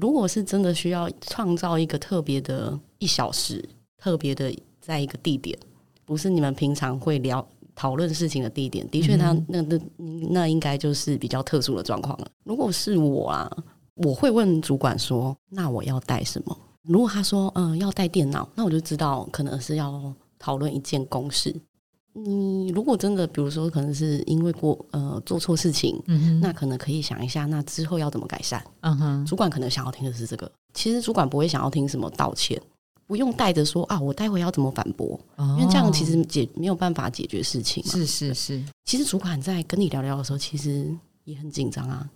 如果是真的需要创造一个特别的一小时，特别的在一个地点，不是你们平常会聊讨论事情的地点，的确，他那那那应该就是比较特殊的状况了。如果是我啊，我会问主管说：“那我要带什么？”如果他说：“嗯，要带电脑”，那我就知道可能是要讨论一件公事。你如果真的，比如说，可能是因为过呃做错事情，嗯那可能可以想一下，那之后要怎么改善？嗯哼，主管可能想要听的是这个。其实主管不会想要听什么道歉，不用带着说啊，我待会要怎么反驳？因为这样其实解没有办法解决事情。是是是，其实主管在跟你聊聊的时候，其实也很紧张啊。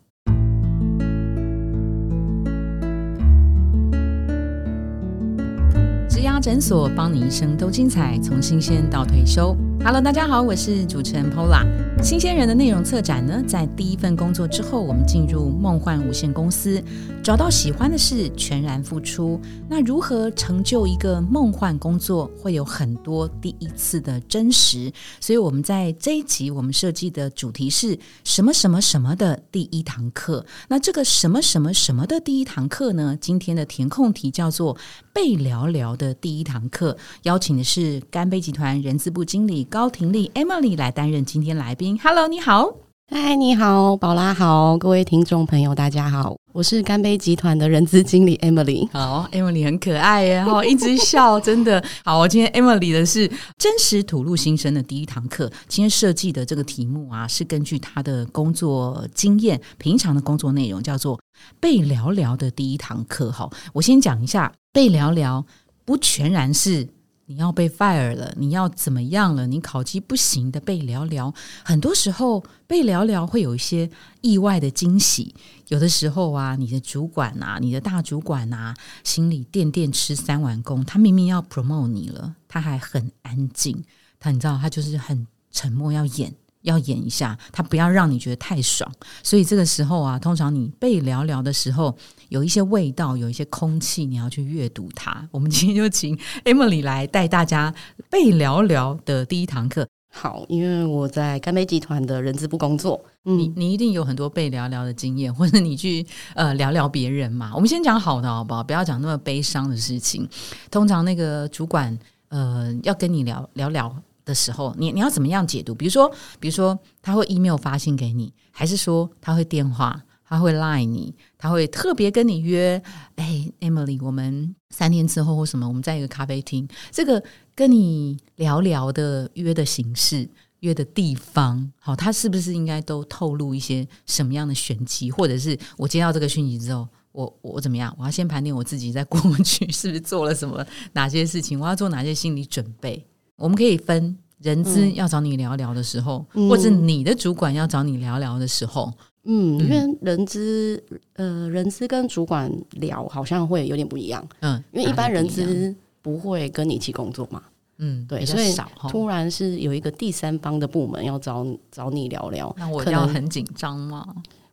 植牙诊所，帮你一生都精彩，从新鲜到退休。Hello，大家好，我是主持人 Pola。新鲜人的内容策展呢，在第一份工作之后，我们进入梦幻无限公司，找到喜欢的事，全然付出。那如何成就一个梦幻工作，会有很多第一次的真实。所以我们在这一集，我们设计的主题是什么什么什么的第一堂课。那这个什么什么什么的第一堂课呢？今天的填空题叫做被聊聊的第一堂课，邀请的是干杯集团人资部经理。高婷丽 Emily 来担任今天来宾。Hello，你好，嗨，你好，宝拉好，各位听众朋友，大家好，我是干杯集团的人资经理 Emily。好，Emily 很可爱耶，哈，一直笑，真的好。我今天 Emily 的是真实吐露心声的第一堂课。今天设计的这个题目啊，是根据他的工作经验，平常的工作内容叫做被聊聊的第一堂课。哈，我先讲一下，被聊聊不全然是。你要被 fire 了，你要怎么样了？你考绩不行的被聊聊，很多时候被聊聊会有一些意外的惊喜。有的时候啊，你的主管啊，你的大主管啊，心里垫垫吃三碗公，他明明要 promote 你了，他还很安静，他你知道，他就是很沉默，要演。要演一下，他不要让你觉得太爽，所以这个时候啊，通常你被聊聊的时候，有一些味道，有一些空气，你要去阅读它。我们今天就请 Emily 来带大家被聊聊的第一堂课。好，因为我在干杯集团的人资部工作，你你一定有很多被聊聊的经验，或者你去呃聊聊别人嘛。我们先讲好的好不好？不要讲那么悲伤的事情。通常那个主管呃要跟你聊聊聊。的时候，你你要怎么样解读？比如说，比如说他会 email 发信给你，还是说他会电话，他会 line 你，他会特别跟你约？哎，Emily，我们三天之后或什么，我们在一个咖啡厅，这个跟你聊聊的约的形式、约的地方，好，他是不是应该都透露一些什么样的玄机？或者是我接到这个讯息之后，我我怎么样？我要先盘点我自己在过去是不是做了什么哪些事情？我要做哪些心理准备？我们可以分人资要找你聊聊的时候，或者你的主管要找你聊聊的时候，嗯，因为人资呃，人资跟主管聊好像会有点不一样，嗯，因为一般人资不会跟你一起工作嘛，嗯，对，所以突然是有一个第三方的部门要找找你聊聊，那我要很紧张吗？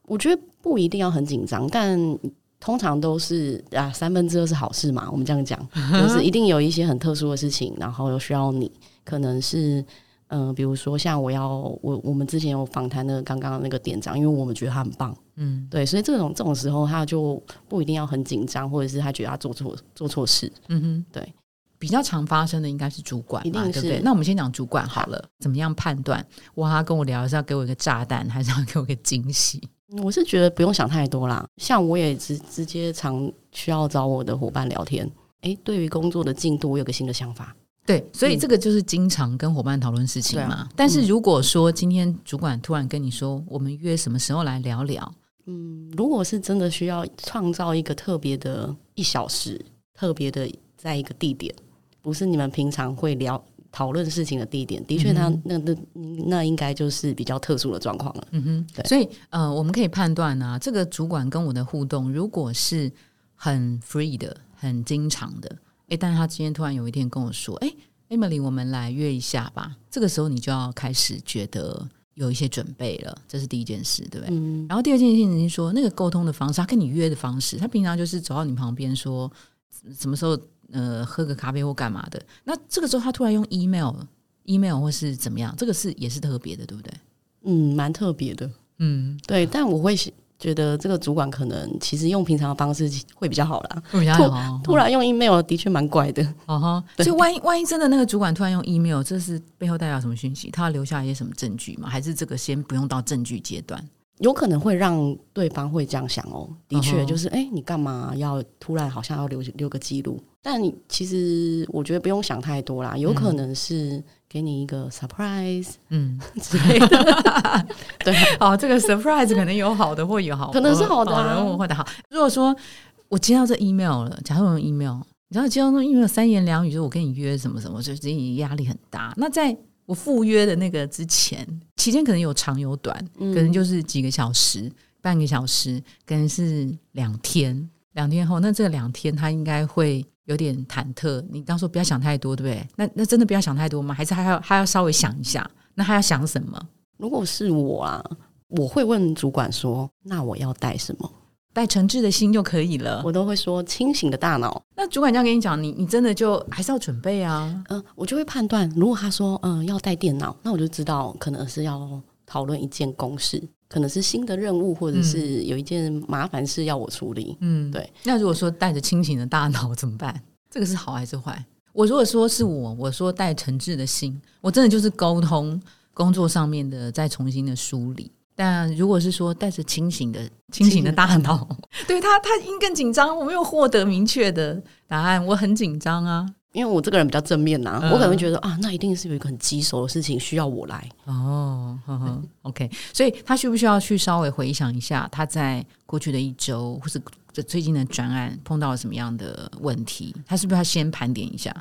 我觉得不一定要很紧张，但通常都是啊，三分之二是好事嘛。我们这样讲，就是 一定有一些很特殊的事情，然后又需要你。可能是嗯，比如说像我要我我们之前有访谈的刚刚那个店长，因为我们觉得他很棒，嗯，对，所以这种这种时候他就不一定要很紧张，或者是他觉得他做错做错事，嗯哼，对，比较常发生的应该是主管，一定是。那我们先讲主管好了，怎么样判断？哇，他跟我聊是要给我一个炸弹，还是要给我一个惊喜？我是觉得不用想太多啦。像我也直直接常需要找我的伙伴聊天。哎，对于工作的进度，我有个新的想法。对，所以这个就是经常跟伙伴讨论事情嘛。但是如果说今天主管突然跟你说，我们约什么时候来聊聊？嗯，如果是真的需要创造一个特别的一小时，特别的在一个地点，不是你们平常会聊。讨论事情的地点，的确，他那那那应该就是比较特殊的状况了。嗯哼，对。所以呃，我们可以判断呢，这个主管跟我的互动，如果是很 free 的、很经常的，哎，但是他今天突然有一天跟我说，哎，Emily，我们来约一下吧。这个时候你就要开始觉得有一些准备了，这是第一件事，对不对？嗯。然后第二件事情是说，那个沟通的方式，他跟你约的方式，他平常就是走到你旁边说，什么时候？呃，喝个咖啡或干嘛的？那这个时候他突然用 email，email 或是怎么样？这个是也是特别的，对不对？嗯，蛮特别的。嗯，对。但我会觉得这个主管可能其实用平常的方式会比较好啦。会比较好。突然用 email 的确蛮怪的。哦哈，所以万一万一真的那个主管突然用 email，这是背后代表什么讯息？他要留下一些什么证据吗？还是这个先不用到证据阶段？有可能会让对方会这样想哦。的确，就是哎，你干嘛要突然好像要留留个记录？但你其实我觉得不用想太多啦，有可能是给你一个 surprise，嗯 之类的。对，哦，这个 surprise 可能有好的，或有好，可能是好的，或者好。如果说我接到这 email 了，假如用 email，你知道接到那 email 三言两语就我跟你约什么什么，就自己压力很大。那在我赴约的那个之前，期间可能有长有短，可能就是几个小时、半个小时，可能是两天。两天后，那这两天他应该会有点忐忑。你当说不要想太多，对不对？那那真的不要想太多吗？还是还要还要稍微想一下？那他要想什么？如果是我啊，我会问主管说：“那我要带什么？带诚挚的心就可以了。”我都会说：“清醒的大脑。”那主管这样跟你讲，你你真的就还是要准备啊？嗯，我就会判断，如果他说嗯要带电脑，那我就知道可能是要讨论一件公事，可能是新的任务，或者是有一件麻烦事要我处理。嗯，对。那如果说带着清醒的大脑怎么办？这个是好还是坏？我如果说是我，我说带诚挚的心，我真的就是沟通工作上面的再重新的梳理。但如果是说带着清醒的、清醒的大脑，对他，他应更紧张。我没有获得明确的答案，我很紧张啊。因为我这个人比较正面呐，我可能会觉得啊，那一定是有一个很棘手的事情需要我来。哦呵呵，OK，所以他需不需要去稍微回想一下，他在过去的一周或是最近的专案碰到了什么样的问题？他是不是要先盘点一下？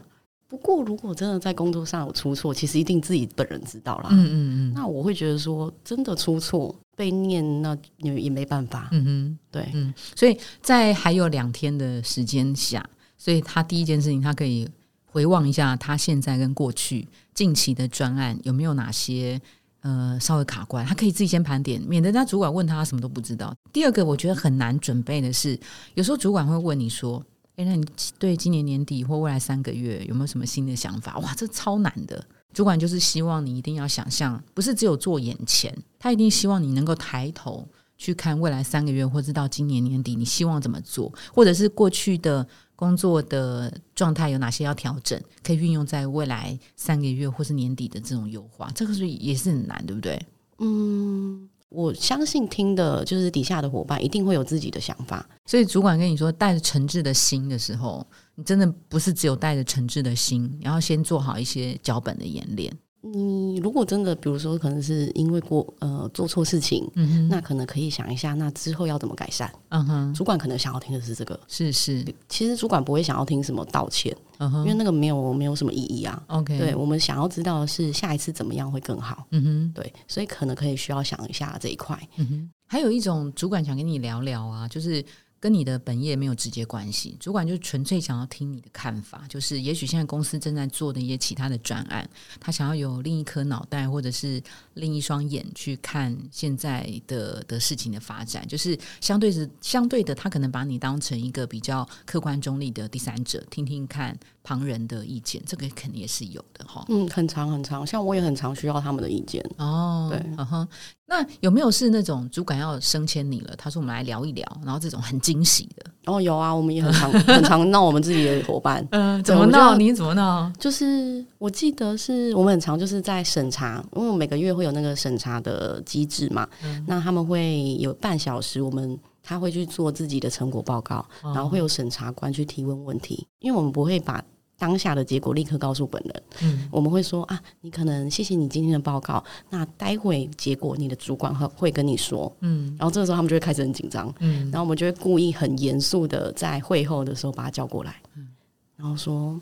不过，如果真的在工作上有出错，其实一定自己本人知道啦。嗯嗯嗯。那我会觉得说，真的出错被念，那也也没办法。嗯哼，对，嗯。所以在还有两天的时间下，所以他第一件事情，他可以回望一下他现在跟过去近期的专案有没有哪些呃稍微卡关，他可以自己先盘点，免得他主管问他什么都不知道。第二个，我觉得很难准备的是，有时候主管会问你说。哎，那你对今年年底或未来三个月有没有什么新的想法？哇，这超难的。主管就是希望你一定要想象，不是只有做眼前，他一定希望你能够抬头去看未来三个月，或者到今年年底，你希望怎么做，或者是过去的工作的状态有哪些要调整，可以运用在未来三个月或是年底的这种优化。这个是也是很难，对不对？嗯。我相信听的就是底下的伙伴一定会有自己的想法，所以主管跟你说带着诚挚的心的时候，你真的不是只有带着诚挚的心，然后先做好一些脚本的演练。你如果真的，比如说，可能是因为过呃做错事情，嗯那可能可以想一下，那之后要怎么改善？嗯哼，主管可能想要听的是这个，是是。其实主管不会想要听什么道歉，嗯哼，因为那个没有没有什么意义啊。OK，对我们想要知道的是下一次怎么样会更好。嗯哼，对，所以可能可以需要想一下这一块。嗯哼，还有一种主管想跟你聊聊啊，就是。跟你的本业没有直接关系，主管就纯粹想要听你的看法。就是也许现在公司正在做的一些其他的专案，他想要有另一颗脑袋或者是另一双眼去看现在的的事情的发展。就是相对是相对的，他可能把你当成一个比较客观中立的第三者，听听看旁人的意见。这个肯定也是有的哈。嗯，很长很长，像我也很常需要他们的意见哦。对，嗯哼。那有没有是那种主管要升迁你了？他说我们来聊一聊，然后这种很惊喜的哦，有啊，我们也很常很常闹我们自己的伙伴，嗯，怎么闹？你怎么闹？就是我记得是我们很常就是在审查，因为我每个月会有那个审查的机制嘛，那他们会有半小时，我们他会去做自己的成果报告，然后会有审查官去提问问题，因为我们不会把。当下的结果立刻告诉本人，嗯，我们会说啊，你可能谢谢你今天的报告，那待会结果你的主管会会跟你说，嗯，然后这个时候他们就会开始很紧张，嗯，然后我们就会故意很严肃的在会后的时候把他叫过来，嗯，然后说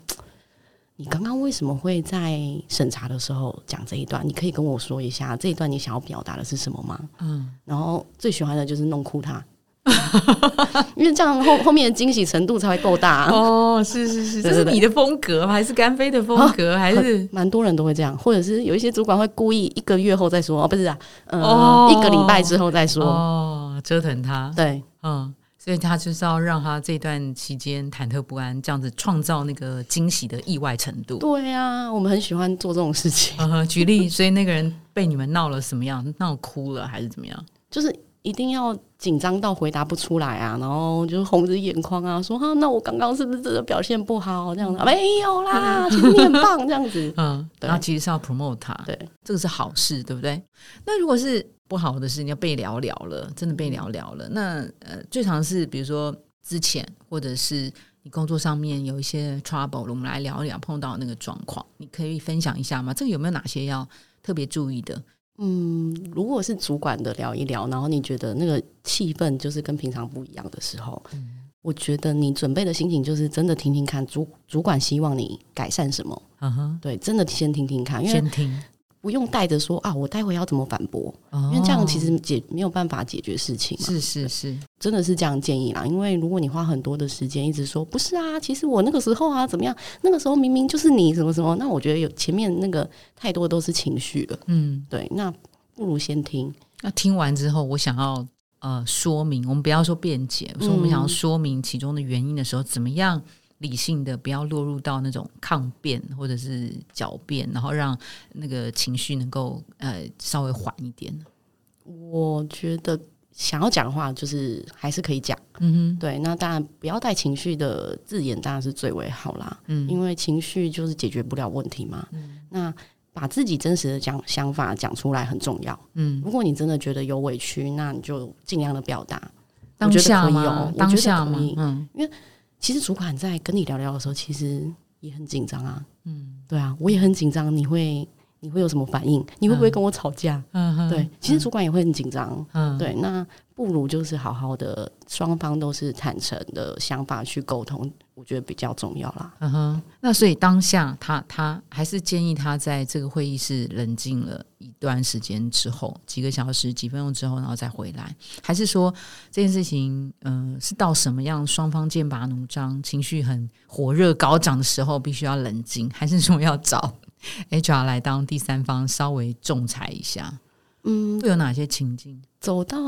你刚刚为什么会在审查的时候讲这一段？你可以跟我说一下这一段你想要表达的是什么吗？嗯，然后最喜欢的就是弄哭他。因为这样后后面的惊喜程度才会够大哦，是是是，这是你的风格还是干飞的风格？还是蛮多人都会这样，或者是有一些主管会故意一个月后再说哦，不是啊，呃，一个礼拜之后再说哦，折腾他，对，嗯，所以他就是要让他这段期间忐忑不安，这样子创造那个惊喜的意外程度。对呀，我们很喜欢做这种事情。举例，所以那个人被你们闹了什么样？闹哭了还是怎么样？就是。一定要紧张到回答不出来啊，然后就是红着眼眶啊，说哈，那我刚刚是不是真的表现不好？这样子没有啦，其实你很棒，这样子。嗯，对然后其实是要 promote 他，对，这个是好事，对不对？那如果是不好的事，你要被聊聊了，真的被聊聊了。那呃，最常是比如说之前或者是你工作上面有一些 trouble，我们来聊一聊碰到那个状况，你可以分享一下吗？这个有没有哪些要特别注意的？嗯，如果是主管的聊一聊，然后你觉得那个气氛就是跟平常不一样的时候，我觉得你准备的心情就是真的听听看主主管希望你改善什么，嗯哼，对，真的先听听看，因为先听，不用带着说啊，我待会要怎么反驳，因因为这样其实解没有办法解决事情嘛。是是是，真的是这样建议啦，因为如果你花很多的时间一直说不是啊，其实我那个时候啊怎么样，那个时候明明就是你什么什么，那我觉得有前面那个太多都是情绪了，嗯。对，那不如先听，那听完之后，我想要呃说明，我们不要说辩解，说我们想要说明其中的原因的时候，怎么样理性的，不要落入到那种抗辩或者是狡辩，然后让那个情绪能够呃稍微缓一点。我觉得想要讲话就是还是可以讲，嗯对，那当然不要带情绪的字眼，当然是最为好啦，嗯因为情绪就是解决不了问题嘛，嗯那。把自己真实的讲想法讲出来很重要。嗯，如果你真的觉得有委屈，那你就尽量的表达。当下吗当下吗可以？嗯其实主管在跟你聊聊的时候，其实也很紧张啊。嗯对啊，我也很紧张。你会你会有什么反应？你会不会跟我吵架？嗯对，其实主管也会很紧张。嗯对，那不如就是好好的，双方都是坦诚的想法去沟通，我觉得比较重要啦。嗯哼，那所以当下他他还是建议他在这个会议室冷静了一段时间之后，几个小时、几分钟之后，然后再回来，还是说这件事情，嗯、是到什么样双方剑拔弩张、情绪很火热高涨的时候，必须要冷静，还是说要找 HR 来当第三方稍微仲裁一下？嗯，会有哪些情境？走到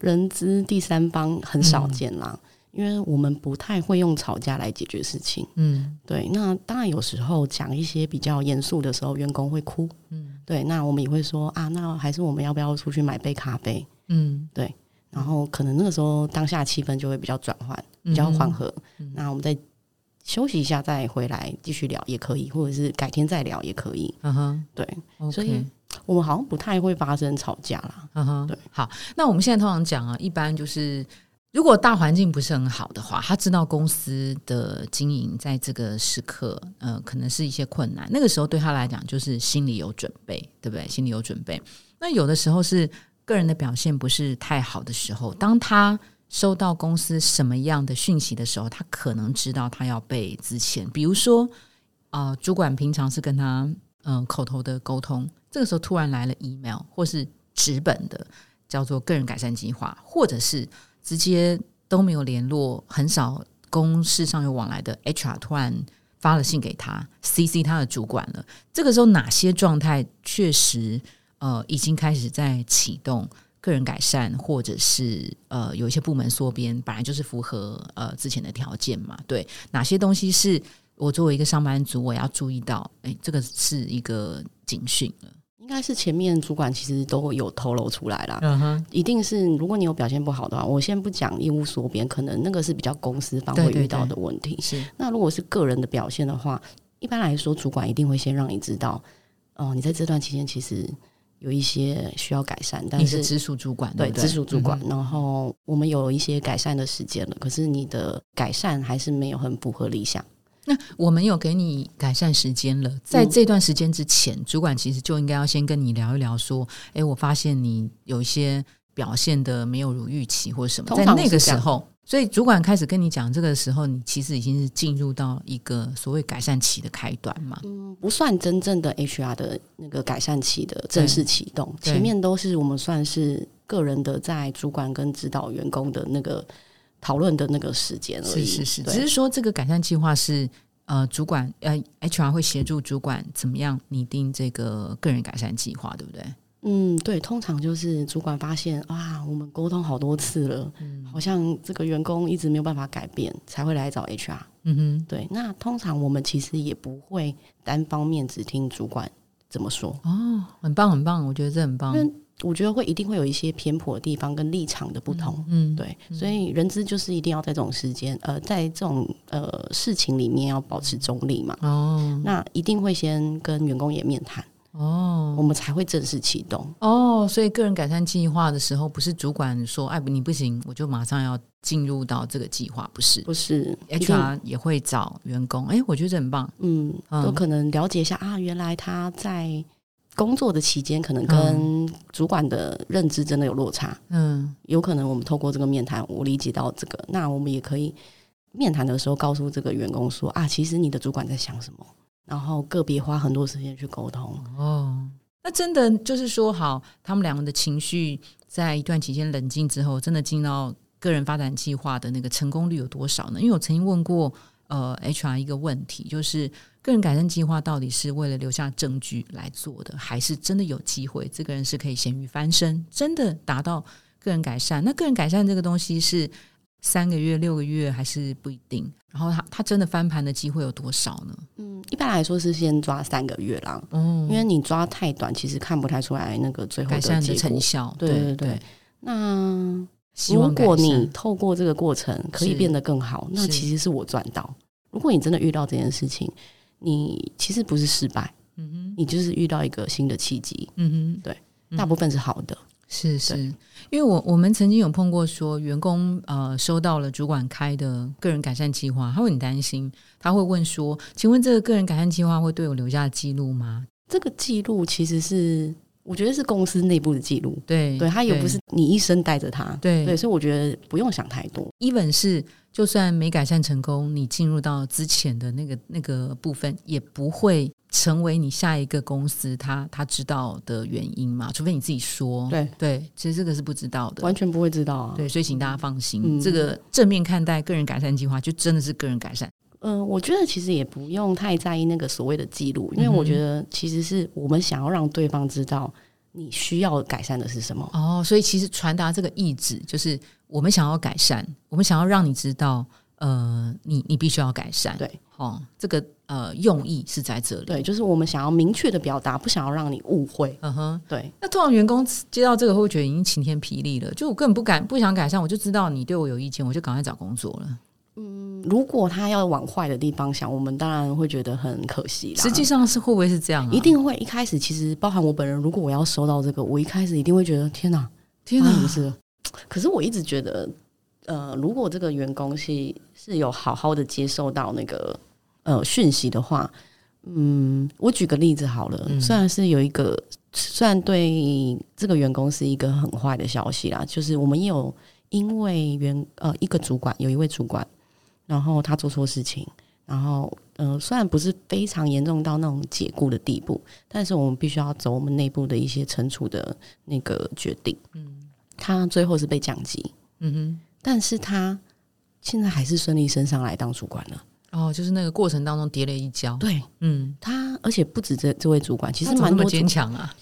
人资第三方很少见啦，因为我们不太会用吵架来解决事情。嗯对，那当然有时候讲一些比较严肃的时候，员工会哭。嗯对，那我们也会说啊，那还是我们要不要出去买杯咖啡？嗯，对然后可能那个时候当下气氛就会比较转换，比较缓和。嗯那我们再休息一下，再回来继续聊也可以，或者是改天再聊也可以。嗯哼对。所以我们好像不太会发生吵架啦。嗯哼，对，好，那我们现在通常讲啊，一般就是如果大环境不是很好的话，他知道公司的经营在这个时刻，呃，可能是一些困难，那个时候对他来讲就是心里有准备，对不对？心里有准备。那有的时候是个人的表现不是太好的时候，当他收到公司什么样的讯息的时候，他可能知道他要被资遣，比如说，呃，主管平常是跟他嗯、口头的沟通，这个时候突然来了 email 或是纸本的，叫做个人改善计划，或者是直接都没有联络，很少公事上有往来的 HR 突然发了信给他，CC 他的主管了。这个时候哪些状态确实呃已经开始在启动个人改善，或者是呃有一些部门缩编，本来就是符合呃之前的条件嘛？对，哪些东西是我作为一个上班族我要注意到？哎，这个是一个警讯了。应该是前面主管其实都有透露出来啦。嗯哼，一定是，如果你有表现不好的话，我先不讲业务缩编，可能那个是比较公司方会遇到的问题。是那如果是个人的表现的话，一般来说，主管一定会先让你知道，哦、你在这段期间其实有一些需要改善，但是你是直属主管，对直属主管，嗯然后我们有一些改善的时间了，可是你的改善还是没有很符合理想。那我们有给你改善时间了，在这段时间之前，主管其实就应该要先跟你聊一聊，说，哎，我发现你有一些表现的没有如预期或者什么，在那个时候，所以主管开始跟你讲这个时候，你其实已经是进入到一个所谓改善期的开端嘛。嗯，不算真正的 HR 的那个改善期的正式启动，前面都是我们算是个人的在主管跟指导员工的那个讨论的那个时间而已。是是是，只是说这个改善计划是呃主管呃 HR 会协助主管怎么样拟定这个个人改善计划，对不对？嗯，对，通常就是主管发现啊，我们沟通好多次了，嗯好像这个员工一直没有办法改变，才会来找 HR。嗯哼，对，那通常我们其实也不会单方面只听主管怎么说，哦，很棒很棒，我觉得这很棒因。为我觉得会一定会有一些偏颇的地方跟立场的不同。嗯，对，所以人资就是一定要在这种时间，呃，在这种呃事情里面要保持中立嘛。哦。那一定会先跟员工也面谈，哦。我们才会正式启动。哦，所以个人改善计划的时候，不是主管说哎你不行，我就马上要进入到这个计划，不是。不是，HR 也会找员工，哎，我觉得这很棒，嗯，嗯。都可能了解一下啊，原来他在工作的期间，可能跟主管的认知真的有落差。嗯有可能我们透过这个面谈，我理解到这个，那我们也可以面谈的时候告诉这个员工说啊，其实你的主管在想什么，然后个别花很多时间去沟通。哦，那真的就是说，好，他们两个的情绪在一段期间冷静之后，真的进到个人发展计划的那个成功率有多少呢？因为我曾经问过呃 HR 一个问题，就是个人改善计划到底是为了留下证据来做的，还是真的有机会这个人是可以咸鱼翻身，真的达到个人改善？那个人改善这个东西是三个月、六个月还是不一定？然后他他真的翻盘的机会有多少呢？嗯，一般来说是先抓三个月啦，嗯因为你抓太短，其实看不太出来那个最后改善的。成效，对对对对。那如果你透过这个过程可以变得更好，那其实是我赚到。如果你真的遇到这件事情，你其实不是失败，嗯哼你就是遇到一个新的契机，嗯哼。对大部分是好的。是是，因为我我们曾经有碰过说，员工呃收到了主管开的个人改善计划，他会很担心，他会问说：“请问这个个人改善计划会对我留下记录吗这个记录其实是我觉得是公司内部的记录，？”对，对，他也不是你一生带着他，对对，所以我觉得不用想太多。even 是就算没改善成功，你进入到之前的那个那个部分，也不会成为你下一个公司他他知道的原因嘛，除非你自己说。对对，其实这个是不知道的。完全不会知道啊。对，所以请大家放心，嗯这个正面看待个人改善计划，就真的是个人改善。嗯、我觉得其实也不用太在意那个所谓的记录，因为我觉得其实是我们想要让对方知道你需要改善的是什么。哦，所以其实传达这个意志，就是我们想要改善，我们想要让你知道，呃，你你必须要改善。对，哦，这个呃用意是在这里。对，就是我们想要明确的表达，不想要让你误会。嗯哼。对，那通常员工接到这个，会觉得已经晴天霹雳了？就我根本不敢不想改善，我就知道你对我有意见，我就赶快找工作了。嗯如果他要往坏的地方想，我们当然会觉得很可惜啦。实际上是会不会是这样啊？一定会一开始，其实包含我本人，如果我要收到这个，我一开始一定会觉得天哪，天哪！发生什么事了？可是我一直觉得，呃，如果这个员工是是有好好的接受到那个呃讯息的话，嗯，我举个例子好了，嗯虽然是有一个，虽然对这个员工是一个很坏的消息啦，就是我们也有因为员呃一个主管有一位主管，然后他做错事情，然后呃虽然不是非常严重到那种解雇的地步，但是我们必须要走我们内部的一些惩处的那个决定。嗯，他最后是被降级，嗯哼但是他现在还是顺利升上来当主管了。哦，就是那个过程当中跌了一跤。对嗯，他，而且不止这这位主管，其实蛮多坚强啊。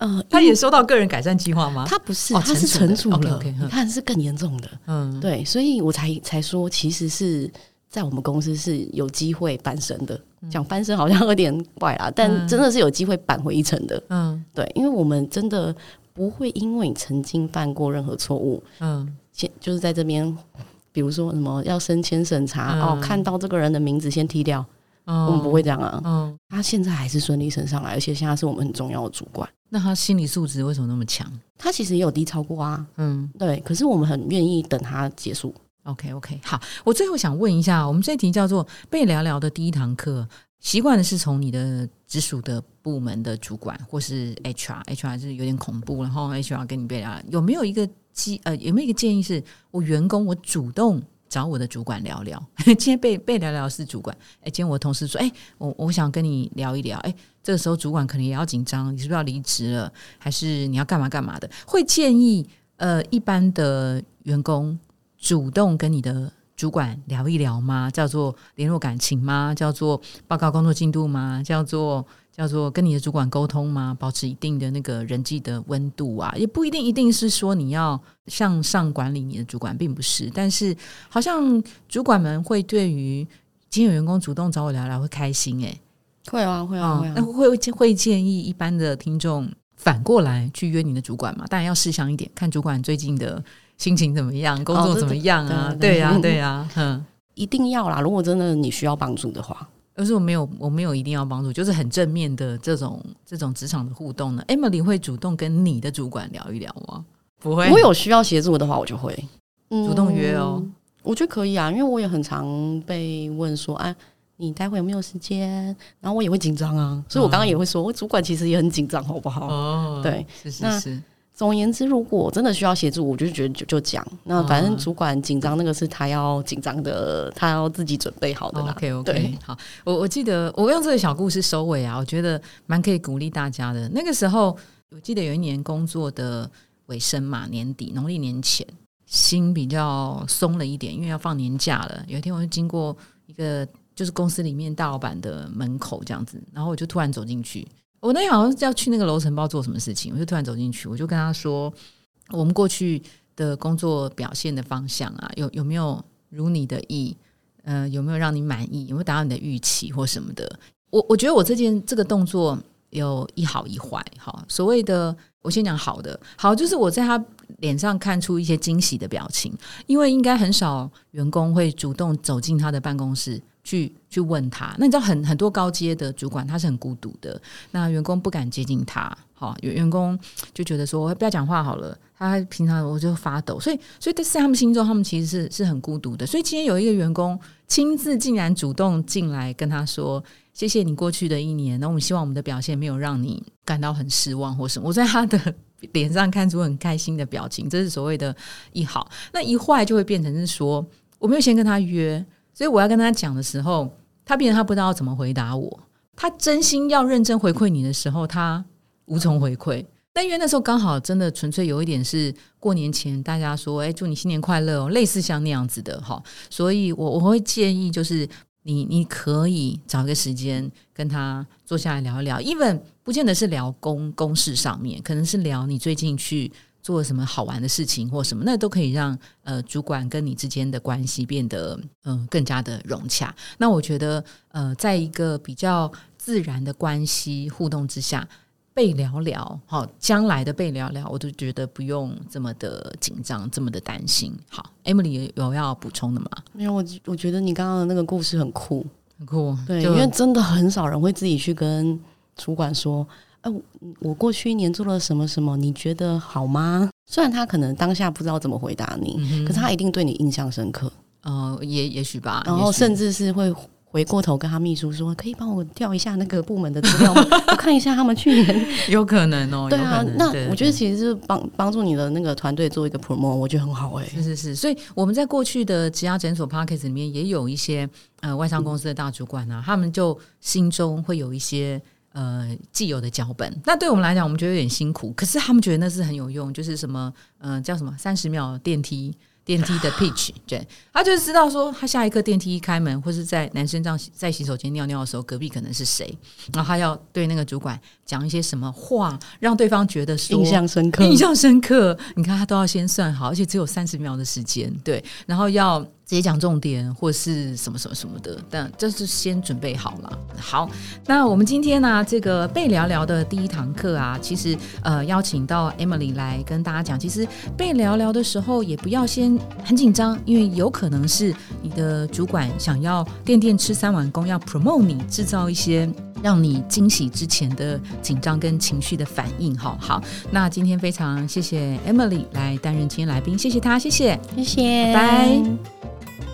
呃，他也收到个人改善计划吗？他不是，哦他是惩处的你看是更严重的。嗯，对，所以我才才说，其实是在我们公司是有机会翻身的。讲翻身好像有点怪啦，但嗯真的是有机会扳回一城的。嗯对，因为我们真的不会因为你曾经犯过任何错误，嗯先就是在这边，比如说什么要升迁审查、嗯哦，看到这个人的名字先踢掉，嗯，我们不会这样啊。嗯，他现在还是顺利升上来，而且现在是我们很重要的主管。那他心理素质为什么那么强？他其实也有低超过啊，嗯对，可是我们很愿意等他结束。，OK OK，好，我最后想问一下，我们这题叫做“被聊聊”的第一堂课，习惯的是从你的直属的部门的主管或是 HR，HR 是有点恐怖，然后 HR 跟你被聊，有没有一个机呃有没有一个建议是，我员工我主动找我的主管聊聊，今天被被聊聊是主管，哎，今天我同事说，哎，我我想跟你聊一聊，哎，这个时候主管可能也要紧张，你是不是要离职了，还是你要干嘛干嘛的？会建议呃一般的员工主动跟你的主管聊一聊吗？叫做联络感情吗？叫做报告工作进度吗？叫做叫做跟你的主管沟通吗？保持一定的那个人际的温度啊，也不一定一定是说你要向上管理你的主管，并不是。但是好像主管们会对于今天有员工主动找我聊聊会开心诶、会啊，会啊，会啊那。会会会建议一般的听众反过来去约你的主管嘛？当然要试想一点，看主管最近的心情怎么样，工作怎么样啊？对呀，对呀，嗯，一定要啦。如果真的你需要帮助的话，而是我没有，我没有一定要帮助，就是很正面的这种这种职场的互动呢。Emily 会主动跟你的主管聊一聊吗？不会，我有需要协助的话，我就会主动约哦。我觉得可以啊，因为我也很常被问说，哎。你待会有没有时间？然后我也会紧张啊，所以我刚刚也会说，我主管其实也很紧张，好不好？哦，对，是是是。总而言之，如果真的需要协助，我就觉得就就讲。那反正主管紧张，那个是他要紧张的，他要自己准备好的啦。OK OK，好，我我记得我用这个小故事收尾啊，我觉得蛮可以鼓励大家的。那个时候，我记得有一年工作的尾声嘛，年底农历年前，心比较松了一点，因为要放年假了。有一天，我就经过一个。就是公司里面大老板的门口这样子，然后我就突然走进去。我那天好像是要去那个楼层，不知道做什么事情，我就突然走进去，我就跟他说：“我们过去的工作表现的方向啊，有有没有如你的意？呃，有没有让你满意？有没有达到你的预期或什么的？”我我觉得我这件这个动作有一好一坏。好，所谓的我先讲好的，好就是我在他脸上看出一些惊喜的表情，因为应该很少员工会主动走进他的办公室。去去问他，那你知道很很多高阶的主管他是很孤独的，那员工不敢接近他，好，有员工就觉得说不要讲话好了，他平常我就发抖，所以 所以在他们心中，他们其实是是很孤独的。所以今天有一个员工亲自竟然主动进来跟他说：“谢谢你过去的一年，那我们希望我们的表现没有让你感到很失望或什么。”我在他的脸上看出很开心的表情，这是所谓的一好。那一坏就会变成是说，我没有先跟他约。所以我要跟他讲的时候，他变成他不知道怎么回答我。他真心要认真回馈你的时候，他无从回馈。但因为那时候刚好真的纯粹有一点是过年前，大家说“哎，祝你新年快乐”哦，类似像那样子的哈。所以我我会建议，就是你你可以找个时间跟他坐下来聊一聊，even 不见得是聊公公事上面，可能是聊你最近去。做什么好玩的事情或什么，那都可以让呃主管跟你之间的关系变得嗯更加的融洽。那我觉得呃，在一个比较自然的关系互动之下，被聊聊好，将来的被聊聊，我都觉得不用这么的紧张，这么的担心。好，Emily 有要补充的吗？没有，我我觉得你刚刚的那个故事很酷，很酷。对，因为真的很少人会自己去跟主管说。哎，我过去一年做了什么什么？你觉得好吗？虽然他可能当下不知道怎么回答你，可是他一定对你印象深刻。呃，也也许吧。然后甚至是会回过头跟他秘书说：“可以帮我调一下那个部门的资料吗？我看一下他们去年 有可能哦。”对啊，那我觉得其实是帮帮助你的那个团队做一个 promo，我觉得很好哎。是是是，所以我们在过去的其他诊所 p a r k e s 里面也有一些呃外商公司的大主管啊，他们就心中会有一些。呃，既有的脚本，那对我们来讲，我们觉得有点辛苦，可是他们觉得那是很有用，就是什么，呃，叫什么三十秒电梯。电梯的 pitch，对，他就是知道说，他下一刻电梯一开门，或是在男生这样在洗手间尿尿的时候，隔壁可能是谁，然后他要对那个主管讲一些什么话，让对方觉得印象深刻，印象深刻。你看他都要先算好，而且只有三十秒的时间，对，然后要直接讲重点或是什么什么什么的，但这是先准备好了。好，那我们今天呢，这个被聊聊的第一堂课啊，其实呃邀请到 Emily 来跟大家讲，其实被聊聊的时候，也不要先。很紧张，因为有可能是你的主管想要垫垫吃三碗公，要 promote 你，制造一些让你惊喜之前的紧张跟情绪的反应。好，好，那今天非常谢谢 Emily 来担任今天来宾，谢谢她，谢谢，谢谢，拜。